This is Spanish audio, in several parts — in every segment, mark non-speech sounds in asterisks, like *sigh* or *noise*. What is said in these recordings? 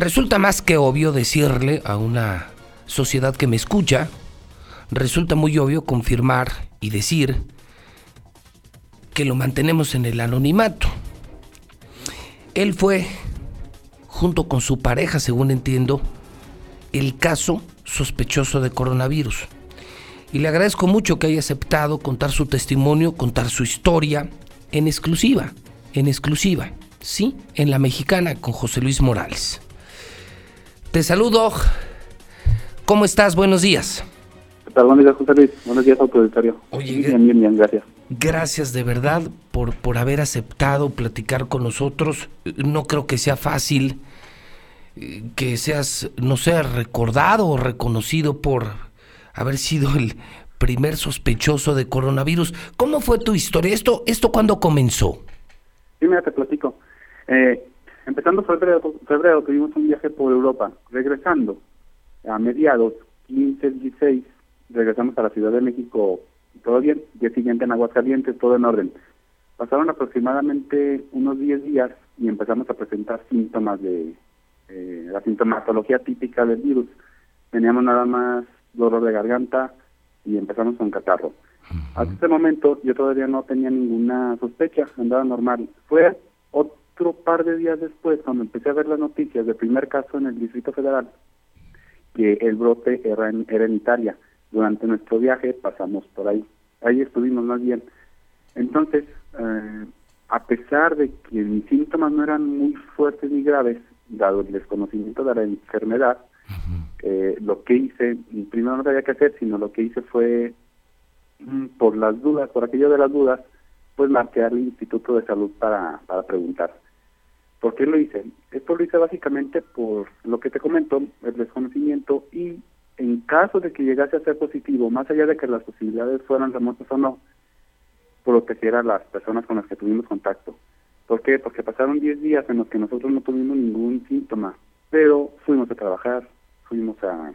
Resulta más que obvio decirle a una sociedad que me escucha, resulta muy obvio confirmar y decir que lo mantenemos en el anonimato. Él fue, junto con su pareja, según entiendo, el caso sospechoso de coronavirus. Y le agradezco mucho que haya aceptado contar su testimonio, contar su historia en exclusiva, en exclusiva, sí, en la mexicana con José Luis Morales. Te saludo. ¿Cómo estás? Buenos días. ¿Qué tal? Buenos días, José Luis. Buenos días, autoritario. Oye, bien, bien, bien, gracias. Gracias de verdad por, por haber aceptado platicar con nosotros. No creo que sea fácil eh, que seas, no sé, recordado o reconocido por haber sido el primer sospechoso de coronavirus. ¿Cómo fue tu historia? ¿Esto, esto cuándo comenzó? Sí, mira, te platico. Eh, empezando febrero, febrero tuvimos un viaje por Europa. Regresando a mediados, 15, 16, regresamos a la Ciudad de México todo bien, día siguiente en Aguascalientes, todo en orden. Pasaron aproximadamente unos 10 días y empezamos a presentar síntomas de eh, la sintomatología típica del virus. Teníamos nada más dolor de garganta y empezamos con catarro. Hasta ese momento yo todavía no tenía ninguna sospecha, andaba normal. Fue otro par de días después cuando empecé a ver las noticias del primer caso en el Distrito Federal, que el brote era en, era en Italia durante nuestro viaje pasamos por ahí. Ahí estuvimos más bien. Entonces, eh, a pesar de que mis síntomas no eran muy fuertes ni graves, dado el desconocimiento de la enfermedad, eh, lo que hice, primero no sabía qué hacer, sino lo que hice fue, mm, por las dudas, por aquello de las dudas, pues marqué al Instituto de Salud para, para preguntar. ¿Por qué lo hice? Esto lo hice básicamente por lo que te comento, el desconocimiento y en caso de que llegase a ser positivo, más allá de que las posibilidades fueran remotas o no, proteger a las personas con las que tuvimos contacto. ¿Por qué? Porque pasaron 10 días en los que nosotros no tuvimos ningún síntoma, pero fuimos a trabajar, fuimos a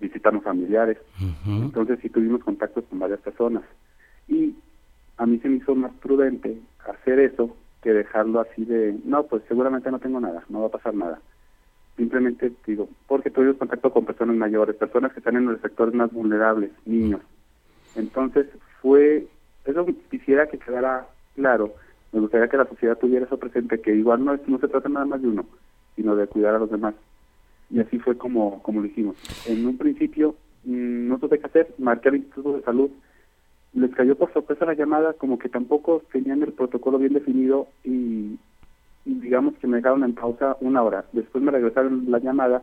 visitarnos familiares, entonces sí tuvimos contactos con varias personas. Y a mí se me hizo más prudente hacer eso dejarlo así de, no, pues seguramente no tengo nada, no va a pasar nada simplemente digo, porque tuvimos contacto con personas mayores, personas que están en los sectores más vulnerables, niños. Entonces fue, eso quisiera que quedara claro, me gustaría que la sociedad tuviera eso presente, que igual no, es, no se trata nada más de uno, sino de cuidar a los demás. Y así fue como, como lo hicimos. En un principio mmm, no tuve que hacer, marqué al Instituto de Salud, les cayó por sorpresa la llamada, como que tampoco tenían el protocolo bien definido y digamos que me dejaron en pausa una hora. Después me regresaron la llamada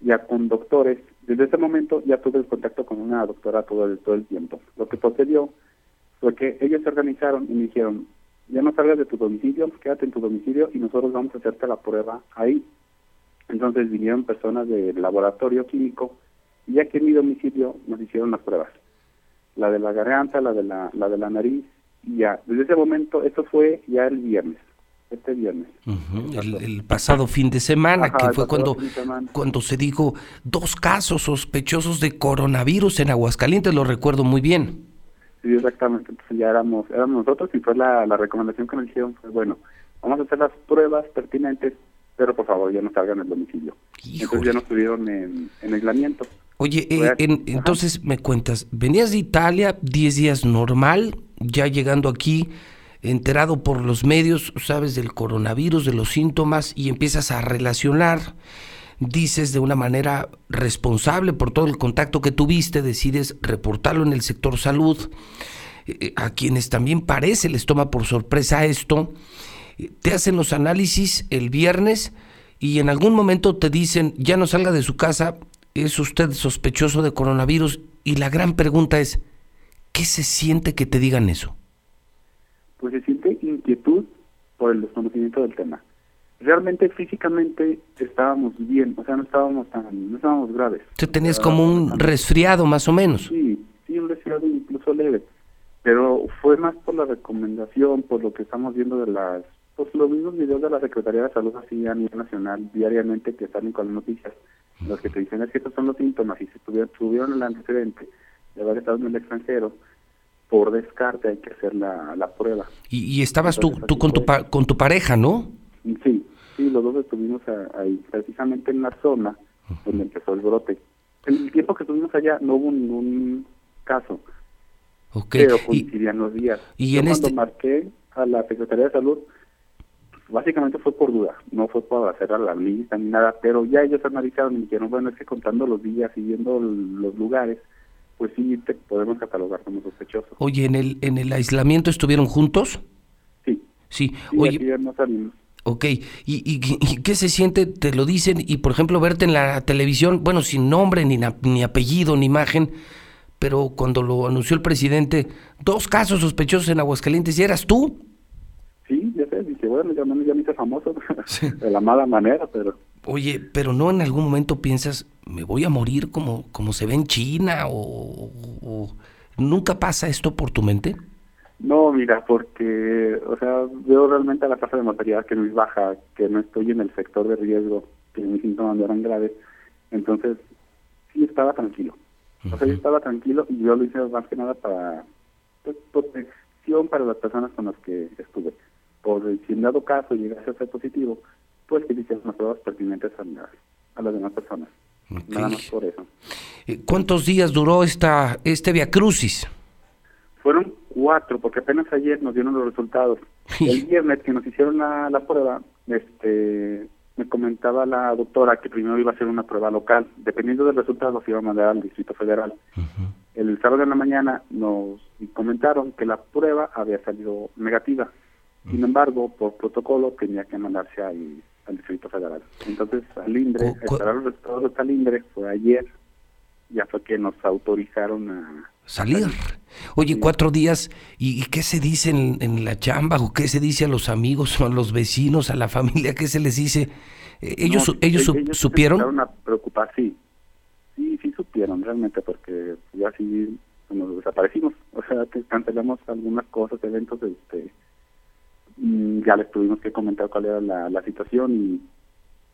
ya con doctores. Desde ese momento ya tuve el contacto con una doctora todo el, todo el tiempo. Lo que sucedió fue que ellos se organizaron y me dijeron, ya no salgas de tu domicilio, quédate en tu domicilio y nosotros vamos a hacerte la prueba ahí. Entonces vinieron personas del laboratorio químico y aquí en mi domicilio nos hicieron las pruebas. La de la garganta, la de la, la de la nariz y ya. Desde ese momento, esto fue ya el viernes este viernes. el, pasado fin de semana, que fue cuando, cuando se dijo dos casos sospechosos de coronavirus en Aguascalientes, lo recuerdo muy bien. Sí, exactamente. Entonces ya éramos, éramos nosotros y fue la, la recomendación que nos hicieron, fue bueno, vamos a hacer las pruebas pertinentes, pero por favor ya no salgan del domicilio. Entonces ya nos tuvieron en, en aislamiento. Oye, eh, entonces me cuentas, venías de Italia 10 días normal, ya llegando aquí enterado por los medios, sabes del coronavirus, de los síntomas y empiezas a relacionar, dices de una manera responsable por todo el contacto que tuviste, decides reportarlo en el sector salud, eh, a quienes también parece les toma por sorpresa esto, te hacen los análisis el viernes y en algún momento te dicen, ya no salga de su casa, es usted sospechoso de coronavirus y la gran pregunta es, ¿qué se siente que te digan eso? pues se siente inquietud por el desconocimiento del tema. Realmente físicamente estábamos bien, o sea, no estábamos tan, no estábamos graves. Tú tenías como un resfriado más o menos. Sí, sí, un resfriado incluso leve, pero fue más por la recomendación, por lo que estamos viendo de las, pues los mismos videos de la Secretaría de Salud así a nivel nacional diariamente que salen con las noticias, los que te dicen es que estos son los síntomas y si tuvieron, tuvieron el antecedente de haber estado en el extranjero, por descarte hay que hacer la, la prueba. Y, estabas tú, tú con, tu, con tu pareja, ¿no? Sí, Sí, los dos estuvimos ahí, precisamente en la zona donde empezó el brote. En el tiempo que estuvimos allá no hubo ningún caso. Okay. Pero coincidían los días. Y en cuando este... marqué a la Secretaría de Salud, básicamente fue por duda, no fue para hacer a la lista ni nada, pero ya ellos analizaron y dijeron, bueno, es que contando los días y viendo los lugares, pues sí te podemos catalogar como sospechoso. Oye, ¿en el, en el aislamiento estuvieron juntos? Sí. Sí, sí oye... no salimos. Ok, ¿Y, ¿Y, y, qué se siente? Te lo dicen y, por ejemplo, verte en la televisión, bueno, sin nombre, ni, ni apellido, ni imagen, pero cuando lo anunció el presidente, dos casos sospechosos en Aguascalientes, ¿y eras tú? Sí, bueno, ya, ya me hice famoso, *laughs* de la mala manera, pero... Oye, pero no en algún momento piensas, me voy a morir como, como se ve en China, o, o ¿nunca pasa esto por tu mente? No, mira, porque, o sea, veo realmente a la tasa de mortalidad que no es baja, que no estoy en el sector de riesgo, que mis síntomas no eran graves. Entonces, sí estaba tranquilo. O sea, yo estaba tranquilo y yo lo hice más que nada para pues, protección para las personas con las que estuve. Por si en dado caso llegase a ser positivo, pues que hicieran las pruebas pertinentes a, a las demás personas. Nada más por eso. Eh, ¿Cuántos días duró esta este Via Crucis? Fueron cuatro, porque apenas ayer nos dieron los resultados. El viernes que nos hicieron la, la prueba, este me comentaba la doctora que primero iba a hacer una prueba local. Dependiendo del resultado, se iba a mandar al Distrito Federal. El sábado en la mañana nos comentaron que la prueba había salido negativa. Sin embargo, por protocolo tenía que mandarse al, al Distrito Federal. Entonces, al INDRE, esperar los resultados del INDRE fue ayer, ya fue que nos autorizaron a salir. Oye, cuatro días, ¿y, qué se dice en, la chamba o qué se dice a los amigos o a los vecinos, a la familia? ¿Qué se les dice? ¿Ellos, ellos, ellos, supieron? a preocupar, sí. Sí, sí supieron realmente porque ya sí nos desaparecimos. O sea, que cancelamos algunas cosas, eventos, este ya les tuvimos que comentar cuál era la, la situación y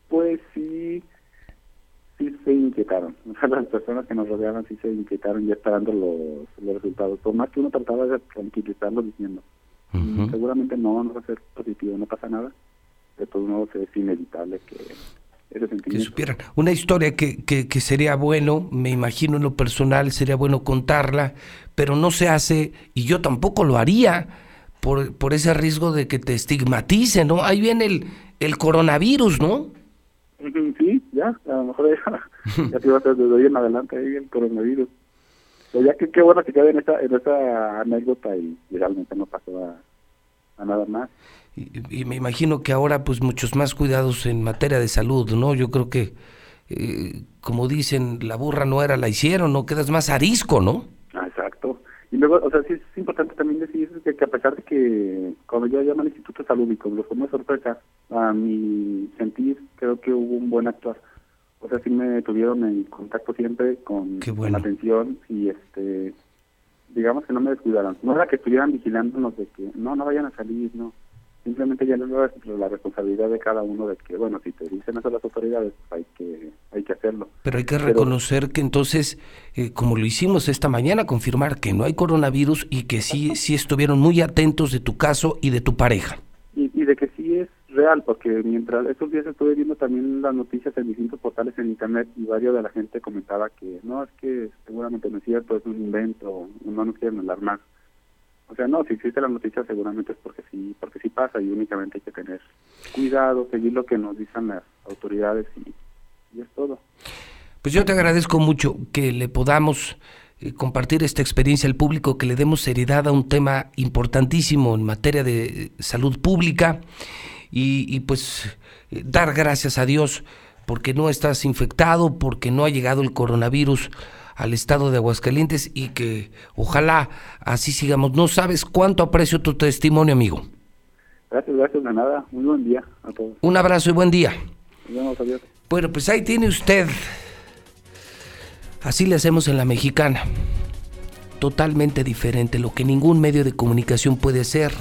pues sí sí se inquietaron. *laughs* las personas que nos rodeaban sí se inquietaron ya esperando los, los resultados. Por más que uno trataba de tranquilizarlos diciendo, mm, seguramente no, no va a ser positivo, no pasa nada. De todos modos es inevitable que. Que supieran. Una historia que, que, que sería bueno, me imagino en lo personal, sería bueno contarla, pero no se hace, y yo tampoco lo haría, por, por ese riesgo de que te estigmaticen, ¿no? Ahí viene el, el coronavirus, ¿no? Sí, ya, a lo mejor ya, *laughs* ya te iba a desde hoy en adelante ahí el coronavirus. Pero ya que qué bueno que quede en esa, en esa anécdota y, realmente no pasó a, nada más. Y, me imagino que ahora pues muchos más cuidados en materia de salud, ¿no? Yo creo que, eh, como dicen, la burra no era, la hicieron, ¿no? Quedas más arisco, ¿no? Y luego, o sea, sí es importante también decir que, que a pesar de que cuando yo llamo al Instituto de Salud y como lo fue sorpresa, a mi sentir, creo que hubo un buen actuar. O sea, sí me tuvieron en contacto siempre con, atención y este digamos que no me descuidaron. No era que estuvieran vigilándonos de que no, no vayan a salir, no. Simplemente ya les la, la responsabilidad de cada uno de que, bueno, si te dicen eso las autoridades, hay que hay que hacerlo. Pero hay que reconocer que entonces, eh, como lo hicimos esta mañana, confirmar que no hay coronavirus y que sí, sí estuvieron muy atentos de tu caso y de tu pareja. Y, y de que sí es real, porque mientras estos días estuve viendo también las noticias en distintos portales en internet y varios de la gente comentaba que no, es que seguramente no es cierto, es un invento, no nos quieren alarmar. O sea, no, si existe la noticia seguramente es porque sí, porque sí pasa y únicamente hay que tener cuidado, seguir lo que nos dicen las autoridades y, y es todo. Pues yo te agradezco mucho que le podamos eh, compartir esta experiencia al público, que le demos seriedad a un tema importantísimo en materia de salud pública y, pues eh, dar gracias a Dios porque no estás infectado, porque no ha llegado el coronavirus al estado de Aguascalientes y que ojalá así sigamos. No sabes cuánto aprecio tu testimonio, amigo. Gracias, gracias, de nada. Muy buen día a todos. Un abrazo y buen día. Nos vemos, Bueno, pues ahí tiene usted. Así le hacemos en la mexicana. Totalmente diferente, lo que ningún medio de comunicación puede hacer